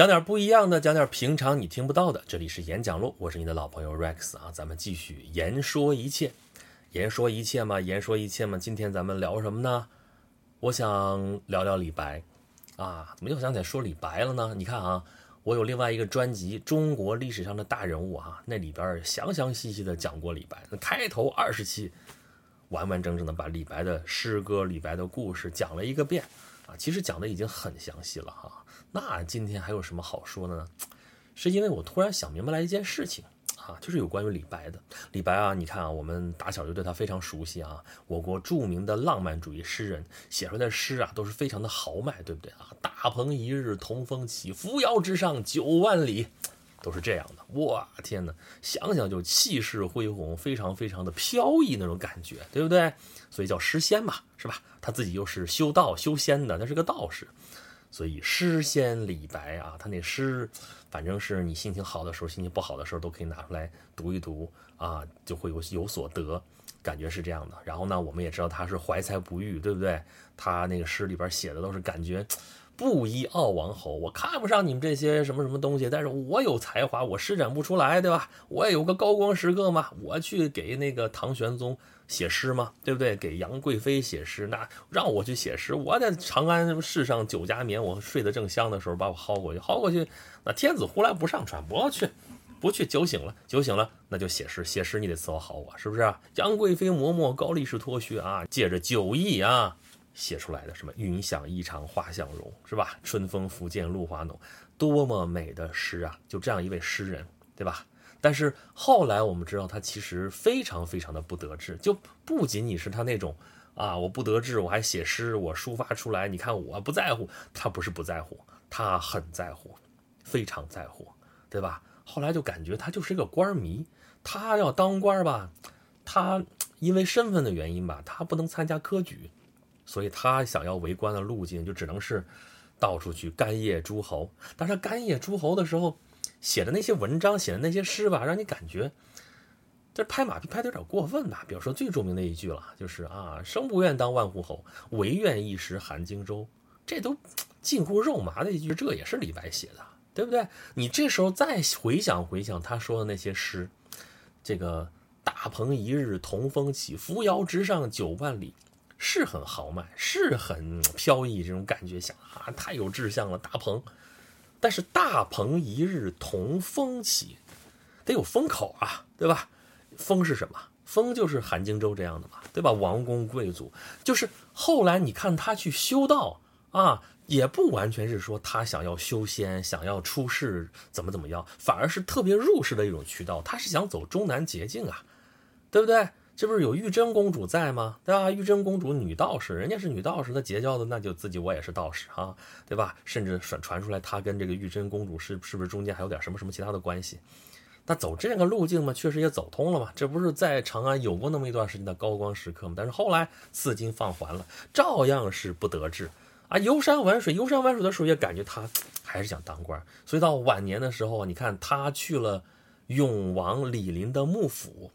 讲点不一样的，讲点平常你听不到的。这里是演讲录，我是你的老朋友 Rex 啊，咱们继续言说一切，言说一切嘛，言说一切嘛。今天咱们聊什么呢？我想聊聊李白啊，怎么又想起来说李白了呢？你看啊，我有另外一个专辑《中国历史上的大人物》啊，那里边详详细细的讲过李白，那开头二十期完完整整的把李白的诗歌、李白的故事讲了一个遍啊，其实讲的已经很详细了哈。那今天还有什么好说的呢？是因为我突然想明白了一件事情啊，就是有关于李白的。李白啊，你看啊，我们打小就对他非常熟悉啊。我国著名的浪漫主义诗人写出来的诗啊，都是非常的豪迈，对不对啊？大鹏一日同风起，扶摇直上九万里，都是这样的。哇，天哪，想想就气势恢宏，非常非常的飘逸那种感觉，对不对？所以叫诗仙嘛，是吧？他自己又是修道修仙的，他是个道士。所以诗仙李白啊，他那诗，反正是你心情好的时候，心情不好的时候都可以拿出来读一读啊，就会有有所得，感觉是这样的。然后呢，我们也知道他是怀才不遇，对不对？他那个诗里边写的都是感觉布衣傲王侯，我看不上你们这些什么什么东西，但是我有才华，我施展不出来，对吧？我也有个高光时刻嘛，我去给那个唐玄宗。写诗嘛，对不对？给杨贵妃写诗，那让我去写诗，我在长安市上酒家眠，我睡得正香的时候，把我薅过去，薅过去，那天子呼来不上船，不要去，不去，酒醒了，酒醒了，那就写诗，写诗你得伺候好我，是不是？杨贵妃嬷嬷，高力士脱靴啊，借着酒意啊，写出来的什么云想衣裳花想容，是吧？春风拂槛露华浓，多么美的诗啊！就这样一位诗人，对吧？但是后来我们知道，他其实非常非常的不得志，就不仅仅是他那种啊，我不得志，我还写诗，我抒发出来。你看我不在乎，他不是不在乎，他很在乎，非常在乎，对吧？后来就感觉他就是一个官迷，他要当官吧，他因为身份的原因吧，他不能参加科举，所以他想要为官的路径就只能是到处去干谒诸侯。但是干谒诸侯的时候。写的那些文章，写的那些诗吧，让你感觉这拍马屁拍的有点过分吧？比如说最著名的一句了，就是啊，生不愿当万户侯，唯愿一时含荆州。这都近乎肉麻的一句，这也是李白写的，对不对？你这时候再回想回想他说的那些诗，这个大鹏一日同风起，扶摇直上九万里，是很豪迈，是很飘逸，这种感觉想啊，太有志向了，大鹏。但是大鹏一日同风起，得有风口啊，对吧？风是什么？风就是韩荆州这样的嘛，对吧？王公贵族，就是后来你看他去修道啊，也不完全是说他想要修仙，想要出世，怎么怎么样，反而是特别入世的一种渠道，他是想走中南捷径啊，对不对？这不是有玉真公主在吗？对吧？玉真公主女道士，人家是女道士，她结交的那就自己我也是道士哈，对吧？甚至传传出来，她跟这个玉真公主是是不是中间还有点什么什么其他的关系？那走这个路径嘛，确实也走通了嘛。这不是在长安有过那么一段时间的高光时刻吗？但是后来赐金放还了，照样是不得志啊。游山玩水，游山玩水的时候也感觉他还是想当官，所以到晚年的时候，你看他去了永王李璘的幕府。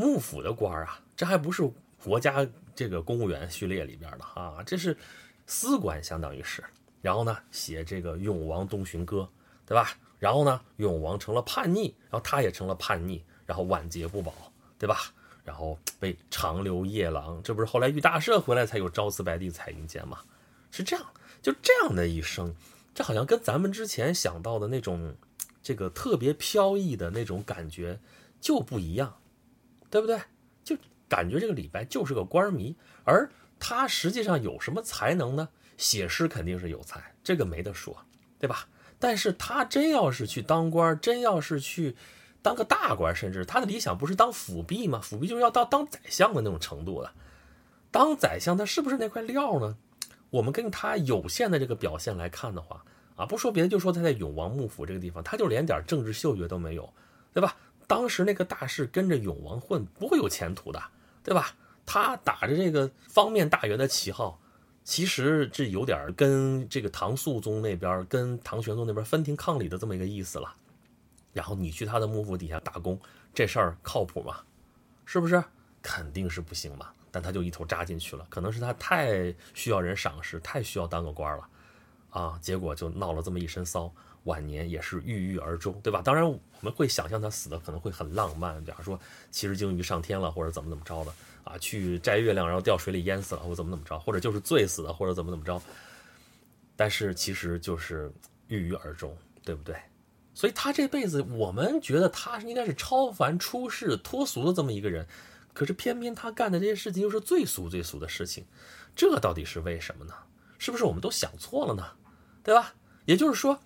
幕府的官啊，这还不是国家这个公务员序列里边的啊，这是司官，相当于是。然后呢，写这个永王东巡歌，对吧？然后呢，永王成了叛逆，然后他也成了叛逆，然后晚节不保，对吧？然后被长留夜郎，这不是后来遇大赦回来才有朝辞白帝彩云间吗？是这样，就这样的一生，这好像跟咱们之前想到的那种这个特别飘逸的那种感觉就不一样。对不对？就感觉这个李白就是个官迷，而他实际上有什么才能呢？写诗肯定是有才，这个没得说，对吧？但是他真要是去当官，真要是去当个大官，甚至他的理想不是当辅弼吗？辅弼就是要到当宰相的那种程度了。当宰相，他是不是那块料呢？我们根据他有限的这个表现来看的话，啊，不说别的，就说他在永王幕府这个地方，他就连点政治嗅觉都没有，对吧？当时那个大士跟着永王混，不会有前途的，对吧？他打着这个方面大员的旗号，其实这有点跟这个唐肃宗那边、跟唐玄宗那边分庭抗礼的这么一个意思了。然后你去他的幕府底下打工，这事儿靠谱吗？是不是？肯定是不行嘛。但他就一头扎进去了，可能是他太需要人赏识，太需要当个官了。啊，结果就闹了这么一身骚，晚年也是郁郁而终，对吧？当然我们会想象他死的可能会很浪漫，比方说骑着鲸鱼上天了，或者怎么怎么着的啊，去摘月亮然后掉水里淹死了，或怎么怎么着，或者就是醉死的，或者怎么怎么着。但是其实就是郁郁而终，对不对？所以他这辈子，我们觉得他应该是超凡出世、脱俗的这么一个人，可是偏偏他干的这些事情又是最俗最俗的事情，这到底是为什么呢？是不是我们都想错了呢？对吧？也就是说，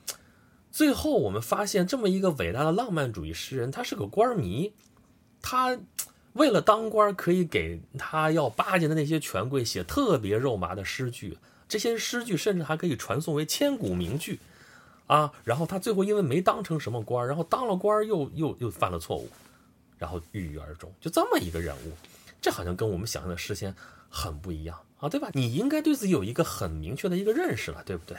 最后我们发现这么一个伟大的浪漫主义诗人，他是个官迷，他为了当官，可以给他要巴结的那些权贵写特别肉麻的诗句，这些诗句甚至还可以传颂为千古名句。啊，然后他最后因为没当成什么官然后当了官又又又犯了错误，然后郁郁而终，就这么一个人物，这好像跟我们想象的诗仙很不一样啊，对吧？你应该对自己有一个很明确的一个认识了，对不对？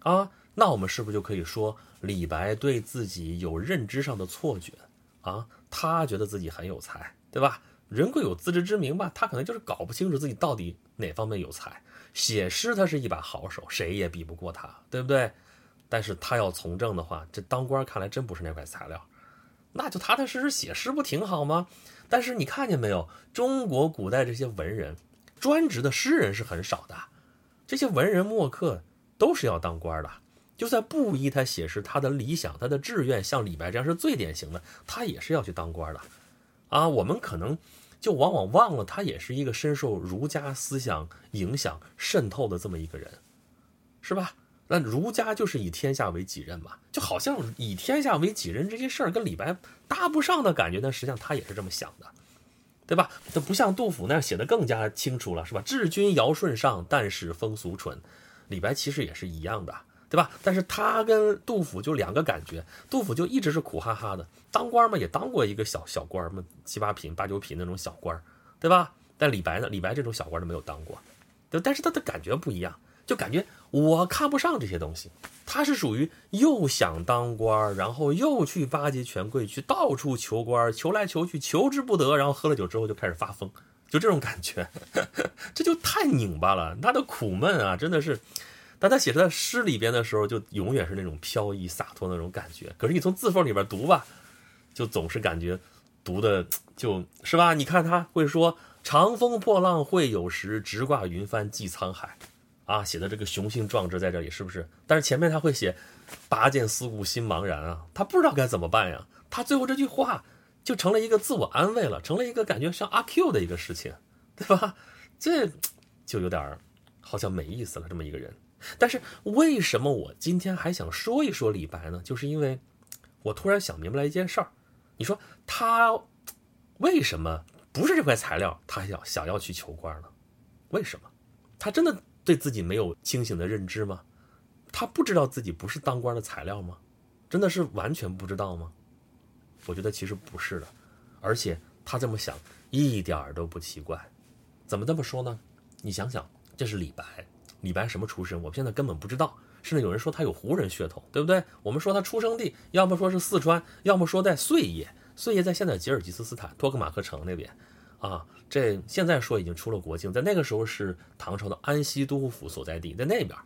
啊，那我们是不是就可以说李白对自己有认知上的错觉啊？他觉得自己很有才，对吧？人贵有自知之明吧，他可能就是搞不清楚自己到底哪方面有才。写诗他是一把好手，谁也比不过他，对不对？但是他要从政的话，这当官看来真不是那块材料，那就踏踏实实写诗不挺好吗？但是你看见没有，中国古代这些文人，专职的诗人是很少的，这些文人墨客都是要当官的。就算布衣他写诗，他的理想、他的志愿，像李白这样是最典型的，他也是要去当官的。啊，我们可能就往往忘了，他也是一个深受儒家思想影响渗透的这么一个人，是吧？那儒家就是以天下为己任嘛，就好像以天下为己任这些事儿跟李白搭不上的感觉，但实际上他也是这么想的，对吧？他不像杜甫那样写的更加清楚了，是吧？治君尧舜上，但使风俗淳。李白其实也是一样的，对吧？但是他跟杜甫就两个感觉，杜甫就一直是苦哈哈的，当官嘛也当过一个小小官嘛，七八品、八九品那种小官，对吧？但李白呢，李白这种小官都没有当过，对，但是他的感觉不一样。就感觉我看不上这些东西，他是属于又想当官然后又去巴结权贵，去到处求官求来求去，求之不得，然后喝了酒之后就开始发疯，就这种感觉，这就太拧巴了。他的苦闷啊，真的是，当他写出来诗里边的时候，就永远是那种飘逸洒脱那种感觉。可是你从字缝里边读吧，就总是感觉读的就是吧？你看他会说“长风破浪会有时，直挂云帆济沧海”。啊，写的这个雄心壮志在这里是不是？但是前面他会写“拔剑四顾心茫然”啊，他不知道该怎么办呀。他最后这句话就成了一个自我安慰了，成了一个感觉像阿 Q 的一个事情，对吧？这就有点好像没意思了，这么一个人。但是为什么我今天还想说一说李白呢？就是因为我突然想明白了一件事儿。你说他为什么不是这块材料，他想想要去求官呢？为什么？他真的？对自己没有清醒的认知吗？他不知道自己不是当官的材料吗？真的是完全不知道吗？我觉得其实不是的，而且他这么想一点都不奇怪。怎么这么说呢？你想想，这是李白，李白什么出身？我们现在根本不知道。甚至有人说他有胡人血统，对不对？我们说他出生地要么说是四川，要么说在碎叶，碎叶在现在吉尔吉斯斯坦托克马克城那边。啊，这现在说已经出了国境，在那个时候是唐朝的安西都护府所在地，在那边，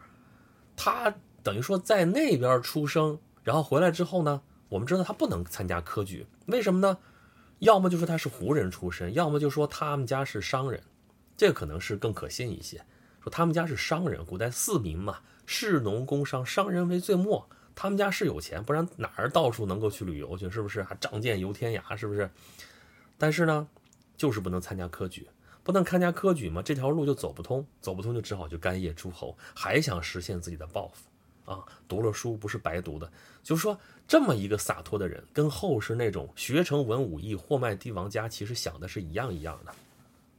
他等于说在那边出生，然后回来之后呢，我们知道他不能参加科举，为什么呢？要么就说他是胡人出身，要么就说他们家是商人，这个可能是更可信一些。说他们家是商人，古代四民嘛，士农工商，商人为最末，他们家是有钱，不然哪儿到处能够去旅游去，是不是？还仗剑游天涯，是不是？但是呢？就是不能参加科举，不能参加科举嘛，这条路就走不通，走不通就只好去干谒诸侯，还想实现自己的抱负啊！读了书不是白读的，就是说这么一个洒脱的人，跟后世那种学成文武艺、货卖帝王家，其实想的是一样一样的，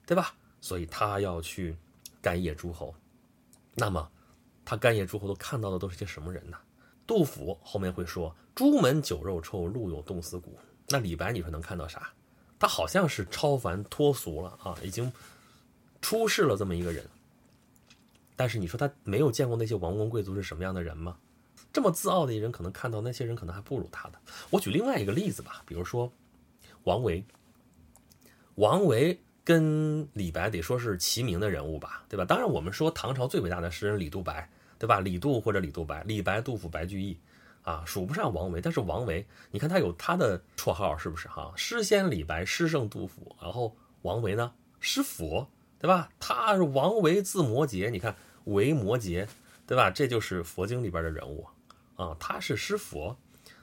对吧？所以他要去干谒诸侯，那么他干谒诸侯都看到的都是些什么人呢？杜甫后面会说：“朱门酒肉臭，路有冻死骨。”那李白你说能看到啥？他好像是超凡脱俗了啊，已经出世了这么一个人。但是你说他没有见过那些王公贵族是什么样的人吗？这么自傲的一人，可能看到那些人可能还不如他的。我举另外一个例子吧，比如说王维。王维跟李白得说是齐名的人物吧，对吧？当然，我们说唐朝最伟大的诗人李杜白，对对吧？李杜或者李杜白，李白、杜甫、白居易，啊，数不上王维。但是王维，你看他有他的绰号，是不是哈？诗仙李白，诗圣杜甫，然后王维呢，诗佛，对吧？他是王维字摩诘，你看维摩诘，对吧？这就是佛经里边的人物啊，他是诗佛。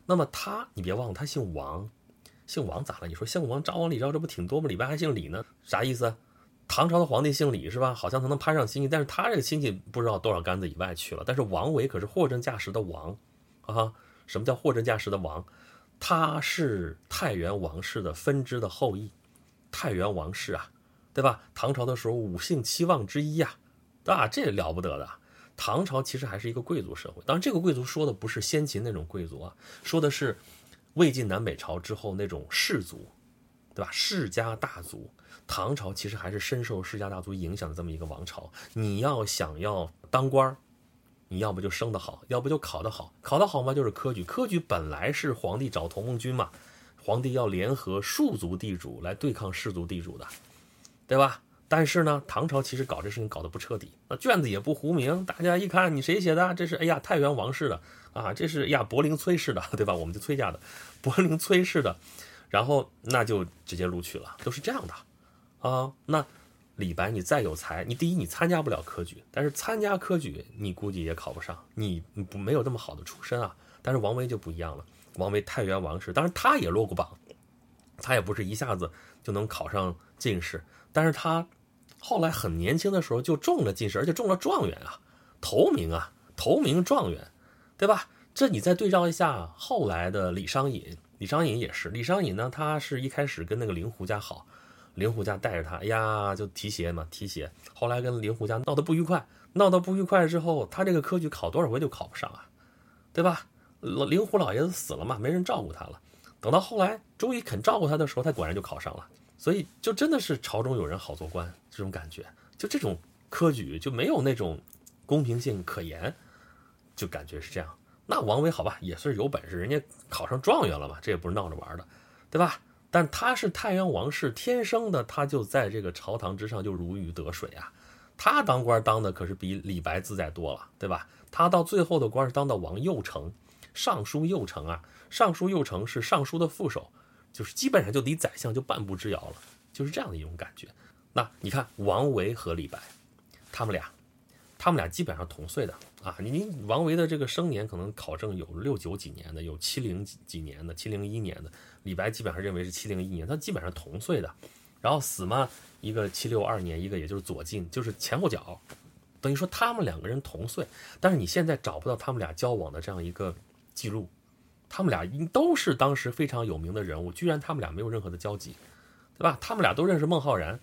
那么他，你别忘了，他姓王，姓王咋了？你说姓王，张王李赵，这不挺多吗？李白还姓李呢，啥意思？唐朝的皇帝姓李是吧？好像他能攀上亲戚，但是他这个亲戚不知道多少杆子以外去了。但是王维可是货真价实的王，啊，什么叫货真价实的王？他是太原王氏的分支的后裔，太原王氏啊，对吧？唐朝的时候五姓七望之一呀，啊，这了不得的。唐朝其实还是一个贵族社会，当然这个贵族说的不是先秦那种贵族啊，说的是魏晋南北朝之后那种士族，对吧？世家大族。唐朝其实还是深受世家大族影响的这么一个王朝。你要想要当官儿，你要不就生得好，要不就考得好。考得好嘛，就是科举。科举本来是皇帝找同盟军嘛，皇帝要联合庶族地主来对抗士族地主的，对吧？但是呢，唐朝其实搞这事情搞得不彻底，那卷子也不糊名。大家一看，你谁写的？这是哎呀，太原王氏的啊，这是哎呀，柏林崔氏的，对吧？我们就崔家的，柏林崔氏的，然后那就直接录取了，都是这样的。啊，那李白你再有才，你第一你参加不了科举，但是参加科举你估计也考不上，你不没有这么好的出身啊。但是王维就不一样了，王维太原王氏，当然他也落过榜，他也不是一下子就能考上进士，但是他后来很年轻的时候就中了进士，而且中了状元啊，头名啊，头名状元，对吧？这你再对照一下后来的李商隐，李商隐也是，李商隐呢，他是一开始跟那个令狐家好。令狐家带着他，哎呀，就提携嘛，提携。后来跟令狐家闹得不愉快，闹得不愉快之后，他这个科举考多少回就考不上啊，对吧？令狐老爷子死了嘛，没人照顾他了。等到后来终于肯照顾他的时候，他果然就考上了。所以就真的是朝中有人好做官这种感觉，就这种科举就没有那种公平性可言，就感觉是这样。那王维好吧，也是有本事，人家考上状元了嘛，这也不是闹着玩的，对吧？但他是太原王室，天生的他就在这个朝堂之上就如鱼得水啊。他当官当的可是比李白自在多了，对吧？他到最后的官是当到王右丞，尚书右丞啊。尚书右丞是尚书的副手，就是基本上就离宰相就半步之遥了，就是这样的一种感觉。那你看王维和李白，他们俩，他们俩基本上同岁的啊。你你王维的这个生年可能考证有六九几年的，有七零几几年的，七零一年的。李白基本上认为是七零一年，他基本上同岁的，然后死嘛，一个七六二年，一个也就是左近，就是前后脚，等于说他们两个人同岁，但是你现在找不到他们俩交往的这样一个记录，他们俩都是当时非常有名的人物，居然他们俩没有任何的交集，对吧？他们俩都认识孟浩然，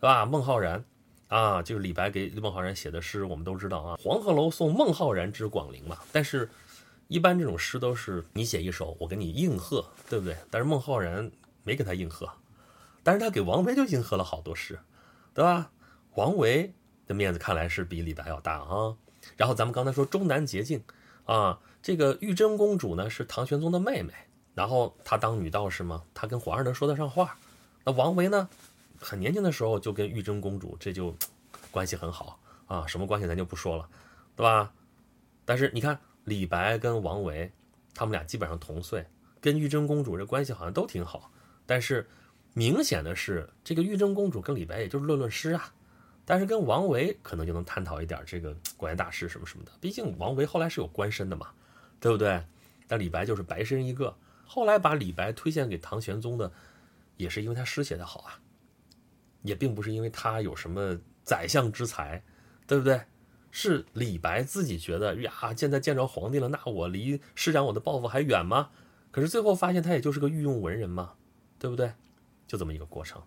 对吧？孟浩然啊，就是李白给孟浩然写的诗，我们都知道啊，《黄鹤楼送孟浩然之广陵》嘛，但是。一般这种诗都是你写一首，我给你应和，对不对？但是孟浩然没给他应和，但是他给王维就应和了好多诗，对吧？王维的面子看来是比李白要大啊。然后咱们刚才说终南捷径啊，这个玉真公主呢是唐玄宗的妹妹，然后她当女道士嘛，她跟皇上能说得上话。那王维呢，很年轻的时候就跟玉真公主这就关系很好啊，什么关系咱就不说了，对吧？但是你看。李白跟王维，他们俩基本上同岁，跟玉真公主这关系好像都挺好。但是明显的是，这个玉真公主跟李白也就是论论诗啊，但是跟王维可能就能探讨一点这个国家大事什么什么的。毕竟王维后来是有官身的嘛，对不对？但李白就是白身一个。后来把李白推荐给唐玄宗的，也是因为他诗写得好啊，也并不是因为他有什么宰相之才，对不对？是李白自己觉得呀，现在见着皇帝了，那我离施展我的抱负还远吗？可是最后发现他也就是个御用文人嘛，对不对？就这么一个过程。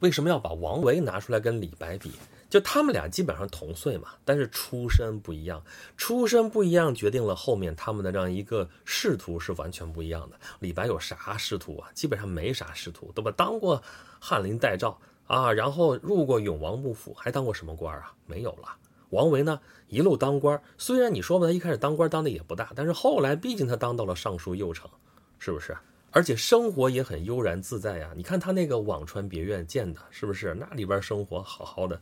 为什么要把王维拿出来跟李白比？就他们俩基本上同岁嘛，但是出身不一样，出身不一样决定了后面他们的这样一个仕途是完全不一样的。李白有啥仕途啊？基本上没啥仕途，对吧？当过翰林待诏啊，然后入过永王幕府，还当过什么官啊？没有了。王维呢，一路当官，虽然你说吧，他一开始当官当的也不大，但是后来毕竟他当到了尚书右丞，是不是？而且生活也很悠然自在呀。你看他那个辋川别院建的，是不是？那里边生活好好的，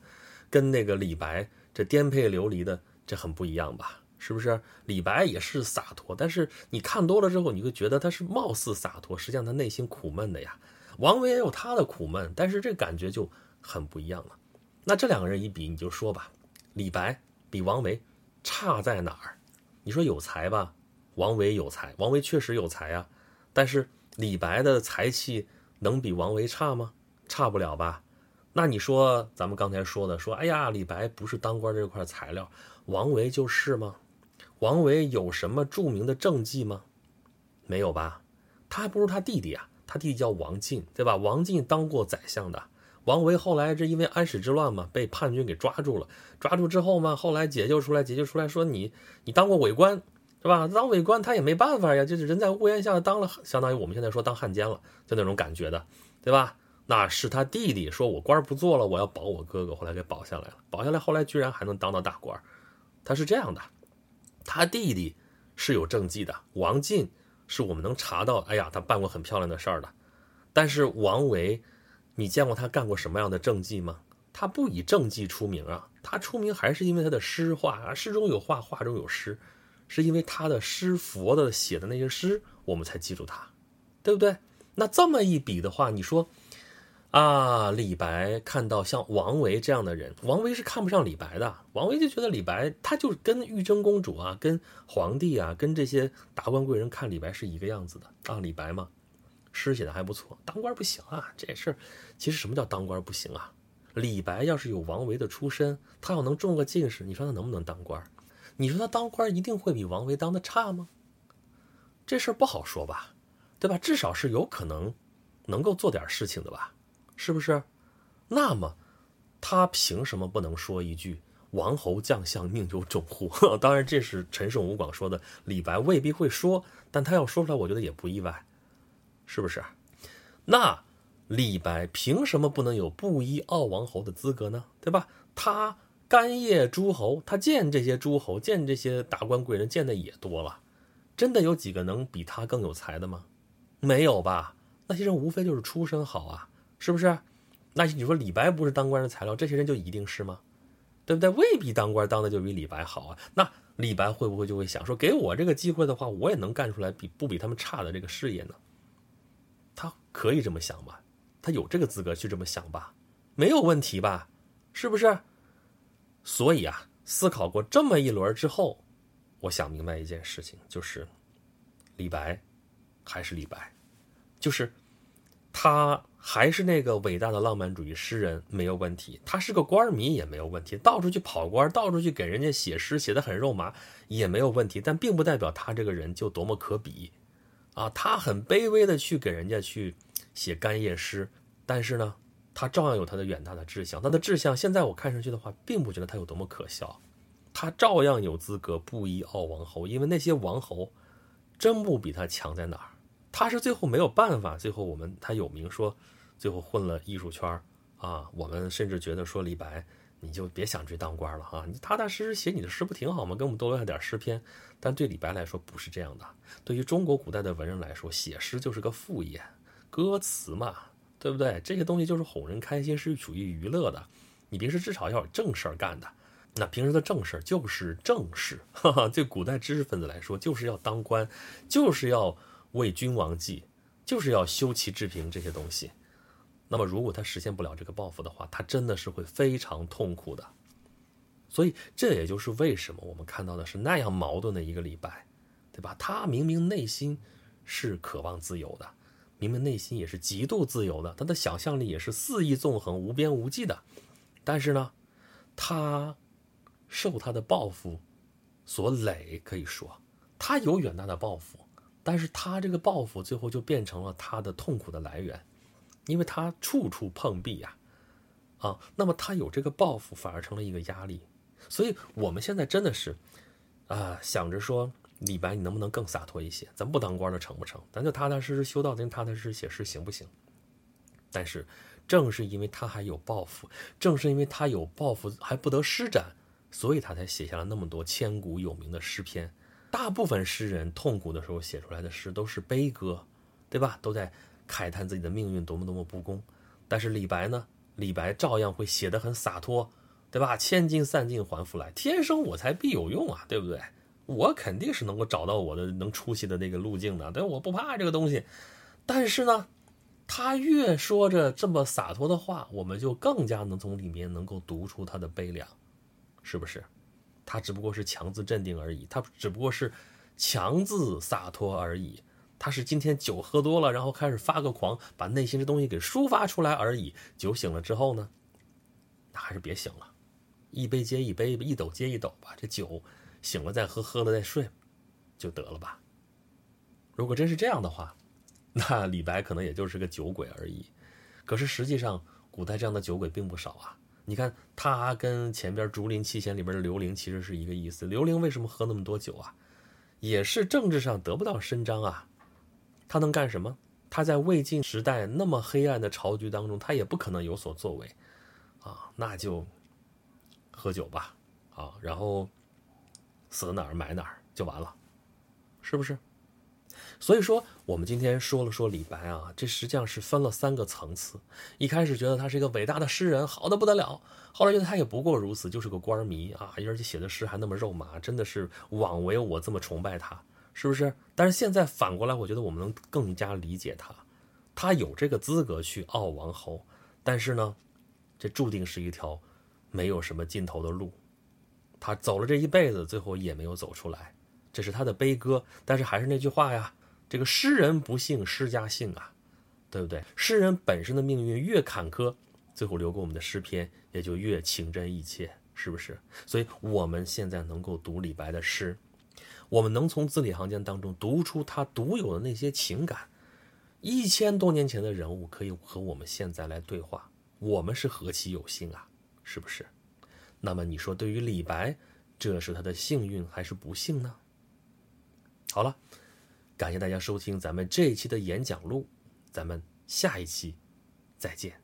跟那个李白这颠沛流离的，这很不一样吧？是不是？李白也是洒脱，但是你看多了之后，你会觉得他是貌似洒脱，实际上他内心苦闷的呀。王维也有他的苦闷，但是这感觉就很不一样了。那这两个人一比，你就说吧，李白比王维差在哪儿？你说有才吧，王维有才，王维确实有才啊。但是李白的才气能比王维差吗？差不了吧。那你说咱们刚才说的，说哎呀，李白不是当官这块材料，王维就是吗？王维有什么著名的政绩吗？没有吧，他还不如他弟弟啊。他弟弟叫王进，对吧？王进当过宰相的。王维后来这因为安史之乱嘛，被叛军给抓住了。抓住之后嘛，后来解救出来，解救出来说你你当过伪官，是吧？当伪官他也没办法呀，就是人在屋檐下当了，相当于我们现在说当汉奸了，就那种感觉的，对吧？那是他弟弟说我官不做了，我要保我哥哥，后来给保下来了，保下来后来居然还能当到大官，他是这样的。他弟弟是有政绩的，王进是我们能查到，哎呀，他办过很漂亮的事儿的。但是王维，你见过他干过什么样的政绩吗？他不以政绩出名啊，他出名还是因为他的诗画啊，诗中有画，画中有诗，是因为他的诗佛的写的那些诗，我们才记住他，对不对？那这么一比的话，你说。啊，李白看到像王维这样的人，王维是看不上李白的。王维就觉得李白，他就跟玉贞公主啊，跟皇帝啊，跟这些达官贵人看李白是一个样子的啊。李白嘛，诗写的还不错，当官不行啊。这事儿，其实什么叫当官不行啊？李白要是有王维的出身，他要能中个进士，你说他能不能当官？你说他当官一定会比王维当的差吗？这事儿不好说吧，对吧？至少是有可能能够做点事情的吧。是不是？那么，他凭什么不能说一句“王侯将相宁有种乎”？当然，这是陈胜吴广说的，李白未必会说，但他要说出来，我觉得也不意外，是不是？那李白凭什么不能有布衣傲王侯的资格呢？对吧？他干谒诸侯，他见这些诸侯，见这些达官贵人，见的也多了，真的有几个能比他更有才的吗？没有吧？那些人无非就是出身好啊。是不是？那你说李白不是当官的材料，这些人就一定是吗？对不对？未必当官当的就比李白好啊。那李白会不会就会想说，给我这个机会的话，我也能干出来比不比他们差的这个事业呢？他可以这么想吧？他有这个资格去这么想吧？没有问题吧？是不是？所以啊，思考过这么一轮之后，我想明白一件事情，就是李白还是李白，就是他。还是那个伟大的浪漫主义诗人没有问题，他是个官迷也没有问题，到处去跑官，到处去给人家写诗，写的很肉麻也没有问题。但并不代表他这个人就多么可比，啊，他很卑微的去给人家去写干谒诗，但是呢，他照样有他的远大的志向。他的志向现在我看上去的话，并不觉得他有多么可笑，他照样有资格布衣傲王侯，因为那些王侯真不比他强在哪儿。他是最后没有办法，最后我们他有名说，最后混了艺术圈啊。我们甚至觉得说李白，你就别想去当官了哈，你踏踏实实写你的诗不挺好吗？给我们多留下点诗篇。但对李白来说不是这样的，对于中国古代的文人来说，写诗就是个副业，歌词嘛，对不对？这些东西就是哄人开心，是属于娱乐的。你平时至少要有正事儿干的。那平时的正事儿就是正事，哈哈，对古代知识分子来说，就是要当官，就是要。为君王计，就是要修齐治平这些东西。那么，如果他实现不了这个抱负的话，他真的是会非常痛苦的。所以，这也就是为什么我们看到的是那样矛盾的一个李白，对吧？他明明内心是渴望自由的，明明内心也是极度自由的，他的想象力也是肆意纵横、无边无际的。但是呢，他受他的抱负所累，可以说他有远大的抱负。但是他这个报复最后就变成了他的痛苦的来源，因为他处处碰壁呀，啊，那么他有这个报复反而成了一个压力，所以我们现在真的是，啊，想着说李白你能不能更洒脱一些，咱不当官了成不成？咱就踏踏实实修道，咱踏踏实实写诗行不行？但是正是因为他还有抱负，正是因为他有抱负还不得施展，所以他才写下了那么多千古有名的诗篇。大部分诗人痛苦的时候写出来的诗都是悲歌，对吧？都在慨叹自己的命运多么多么不公。但是李白呢？李白照样会写得很洒脱，对吧？千金散尽还复来，天生我材必有用啊，对不对？我肯定是能够找到我的能出息的那个路径的，对，我不怕这个东西。但是呢，他越说着这么洒脱的话，我们就更加能从里面能够读出他的悲凉，是不是？他只不过是强自镇定而已，他只不过是强自洒脱而已。他是今天酒喝多了，然后开始发个狂，把内心的东西给抒发出来而已。酒醒了之后呢，那还是别醒了，一杯接一杯，一斗接一斗吧。这酒醒了再喝，喝了再睡，就得了吧。如果真是这样的话，那李白可能也就是个酒鬼而已。可是实际上，古代这样的酒鬼并不少啊。你看，他跟前边《竹林七贤》里边的刘伶其实是一个意思。刘伶为什么喝那么多酒啊？也是政治上得不到伸张啊。他能干什么？他在魏晋时代那么黑暗的朝局当中，他也不可能有所作为，啊，那就喝酒吧，啊，然后死哪儿埋哪儿就完了，是不是？所以说，我们今天说了说李白啊，这实际上是分了三个层次。一开始觉得他是一个伟大的诗人，好的不得了；后来觉得他也不过如此，就是个官迷啊，而且写的诗还那么肉麻，真的是枉为我这么崇拜他。是不是？但是现在反过来，我觉得我们能更加理解他，他有这个资格去傲王侯，但是呢，这注定是一条没有什么尽头的路，他走了这一辈子，最后也没有走出来，这是他的悲歌。但是还是那句话呀，这个诗人不幸诗家幸啊，对不对？诗人本身的命运越坎坷，最后留给我们的诗篇也就越情真意切，是不是？所以我们现在能够读李白的诗。我们能从字里行间当中读出他独有的那些情感，一千多年前的人物可以和我们现在来对话，我们是何其有幸啊，是不是？那么你说，对于李白，这是他的幸运还是不幸呢？好了，感谢大家收听咱们这一期的演讲录，咱们下一期再见。